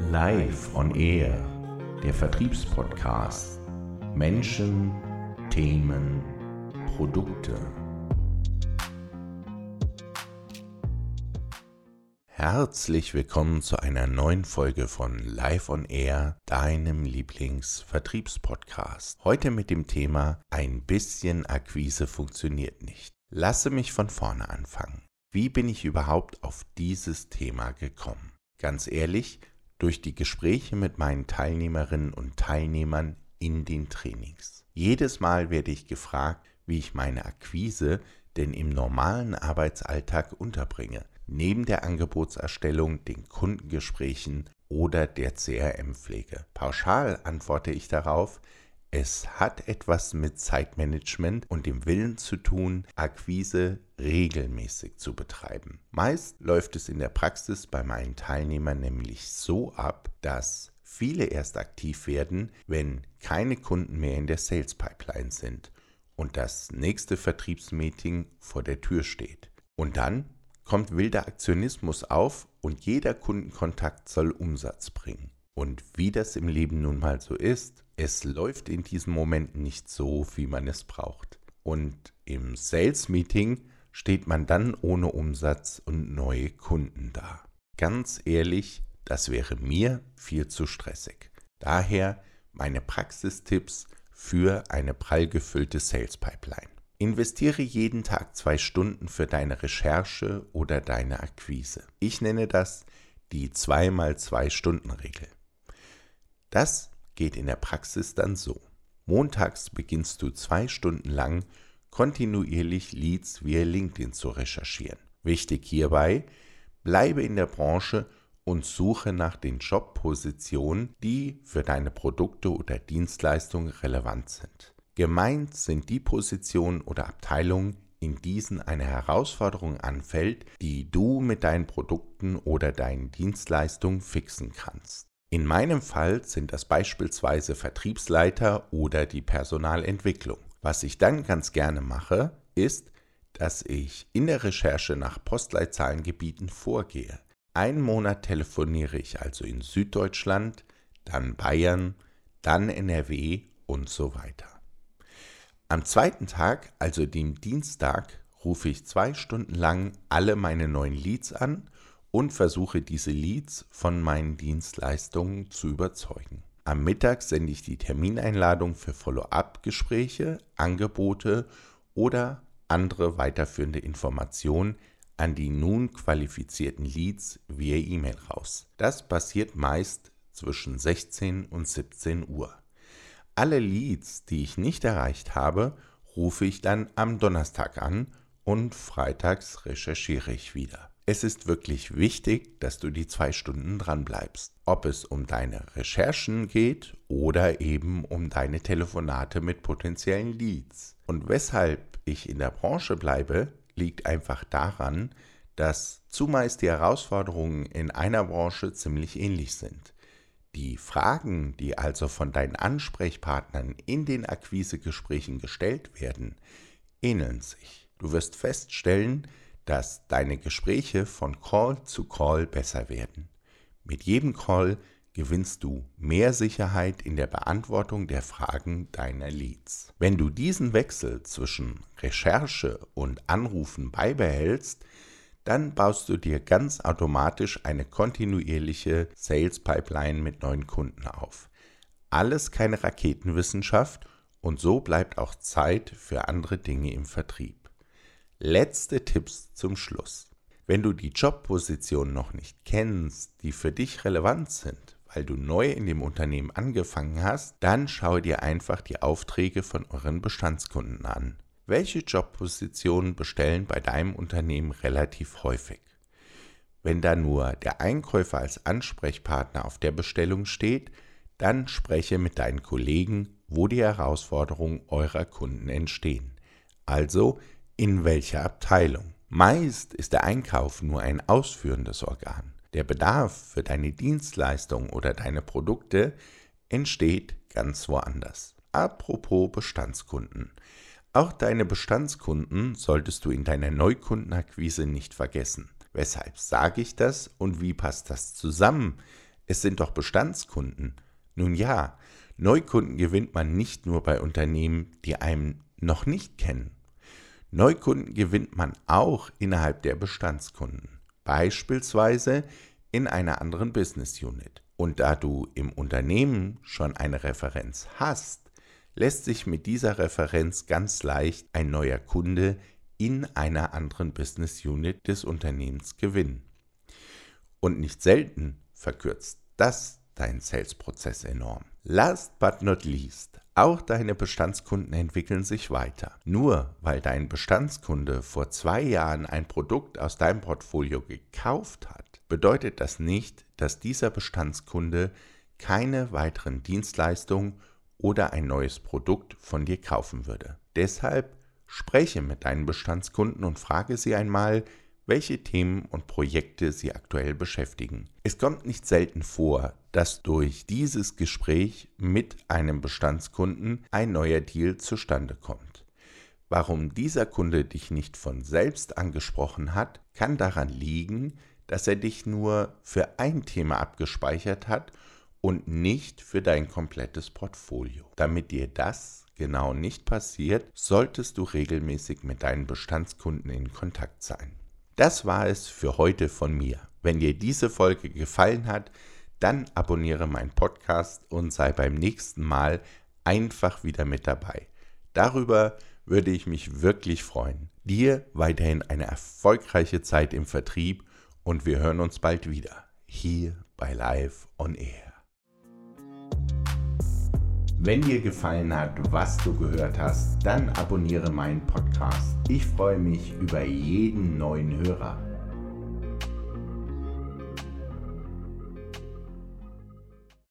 Live on Air, der Vertriebspodcast. Menschen, Themen, Produkte. Herzlich willkommen zu einer neuen Folge von Live on Air, deinem Lieblingsvertriebspodcast. Heute mit dem Thema Ein bisschen Akquise funktioniert nicht. Lasse mich von vorne anfangen. Wie bin ich überhaupt auf dieses Thema gekommen? Ganz ehrlich, durch die Gespräche mit meinen Teilnehmerinnen und Teilnehmern in den Trainings. Jedes Mal werde ich gefragt, wie ich meine Akquise denn im normalen Arbeitsalltag unterbringe, neben der Angebotserstellung, den Kundengesprächen oder der CRM-Pflege. Pauschal antworte ich darauf, es hat etwas mit Zeitmanagement und dem Willen zu tun, Akquise regelmäßig zu betreiben. Meist läuft es in der Praxis bei meinen Teilnehmern nämlich so ab, dass viele erst aktiv werden, wenn keine Kunden mehr in der Sales Pipeline sind und das nächste Vertriebsmeeting vor der Tür steht. Und dann kommt wilder Aktionismus auf und jeder Kundenkontakt soll Umsatz bringen. Und wie das im Leben nun mal so ist, es läuft in diesem Moment nicht so, wie man es braucht. Und im Sales Meeting steht man dann ohne Umsatz und neue Kunden da. Ganz ehrlich, das wäre mir viel zu stressig. Daher meine Praxistipps für eine prall gefüllte Sales Pipeline. Investiere jeden Tag zwei Stunden für deine Recherche oder deine Akquise. Ich nenne das die 2x2 Stunden Regel. Das geht in der Praxis dann so. Montags beginnst du zwei Stunden lang kontinuierlich Leads via LinkedIn zu recherchieren. Wichtig hierbei, bleibe in der Branche und suche nach den Jobpositionen, die für deine Produkte oder Dienstleistungen relevant sind. Gemeint sind die Positionen oder Abteilungen, in diesen eine Herausforderung anfällt, die du mit deinen Produkten oder deinen Dienstleistungen fixen kannst. In meinem Fall sind das beispielsweise Vertriebsleiter oder die Personalentwicklung. Was ich dann ganz gerne mache, ist, dass ich in der Recherche nach Postleitzahlengebieten vorgehe. Einen Monat telefoniere ich also in Süddeutschland, dann Bayern, dann NRW und so weiter. Am zweiten Tag, also dem Dienstag, rufe ich zwei Stunden lang alle meine neuen Leads an und versuche diese Leads von meinen Dienstleistungen zu überzeugen. Am Mittag sende ich die Termineinladung für Follow-up-Gespräche, Angebote oder andere weiterführende Informationen an die nun qualifizierten Leads via E-Mail raus. Das passiert meist zwischen 16 und 17 Uhr. Alle Leads, die ich nicht erreicht habe, rufe ich dann am Donnerstag an und freitags recherchiere ich wieder. Es ist wirklich wichtig, dass du die zwei Stunden dran bleibst. Ob es um deine Recherchen geht oder eben um deine Telefonate mit potenziellen Leads. Und weshalb ich in der Branche bleibe, liegt einfach daran, dass zumeist die Herausforderungen in einer Branche ziemlich ähnlich sind. Die Fragen, die also von deinen Ansprechpartnern in den Akquisegesprächen gestellt werden, ähneln sich. Du wirst feststellen, dass deine Gespräche von Call zu Call besser werden. Mit jedem Call gewinnst du mehr Sicherheit in der Beantwortung der Fragen deiner Leads. Wenn du diesen Wechsel zwischen Recherche und Anrufen beibehältst, dann baust du dir ganz automatisch eine kontinuierliche Sales Pipeline mit neuen Kunden auf. Alles keine Raketenwissenschaft und so bleibt auch Zeit für andere Dinge im Vertrieb. Letzte Tipps zum Schluss. Wenn du die Jobpositionen noch nicht kennst, die für dich relevant sind, weil du neu in dem Unternehmen angefangen hast, dann schau dir einfach die Aufträge von euren Bestandskunden an. Welche Jobpositionen bestellen bei deinem Unternehmen relativ häufig? Wenn da nur der Einkäufer als Ansprechpartner auf der Bestellung steht, dann spreche mit deinen Kollegen, wo die Herausforderungen eurer Kunden entstehen. Also in welcher Abteilung. Meist ist der Einkauf nur ein ausführendes Organ. Der Bedarf für deine Dienstleistung oder deine Produkte entsteht ganz woanders. Apropos Bestandskunden. Auch deine Bestandskunden solltest du in deiner Neukundenakquise nicht vergessen. Weshalb sage ich das und wie passt das zusammen? es sind doch Bestandskunden. Nun ja, Neukunden gewinnt man nicht nur bei Unternehmen, die einem noch nicht kennen. Neukunden gewinnt man auch innerhalb der Bestandskunden, beispielsweise in einer anderen Business Unit. Und da du im Unternehmen schon eine Referenz hast, lässt sich mit dieser Referenz ganz leicht ein neuer Kunde in einer anderen Business Unit des Unternehmens gewinnen. Und nicht selten verkürzt das deinen Sales-Prozess enorm. Last but not least, auch deine Bestandskunden entwickeln sich weiter. Nur weil dein Bestandskunde vor zwei Jahren ein Produkt aus deinem Portfolio gekauft hat, bedeutet das nicht, dass dieser Bestandskunde keine weiteren Dienstleistungen oder ein neues Produkt von dir kaufen würde. Deshalb spreche mit deinen Bestandskunden und frage sie einmal, welche Themen und Projekte sie aktuell beschäftigen. Es kommt nicht selten vor, dass durch dieses Gespräch mit einem Bestandskunden ein neuer Deal zustande kommt. Warum dieser Kunde dich nicht von selbst angesprochen hat, kann daran liegen, dass er dich nur für ein Thema abgespeichert hat und nicht für dein komplettes Portfolio. Damit dir das genau nicht passiert, solltest du regelmäßig mit deinen Bestandskunden in Kontakt sein. Das war es für heute von mir. Wenn dir diese Folge gefallen hat, dann abonniere meinen Podcast und sei beim nächsten Mal einfach wieder mit dabei. Darüber würde ich mich wirklich freuen. Dir weiterhin eine erfolgreiche Zeit im Vertrieb und wir hören uns bald wieder hier bei Live on Air. Wenn dir gefallen hat, was du gehört hast, dann abonniere meinen Podcast. Ich freue mich über jeden neuen Hörer.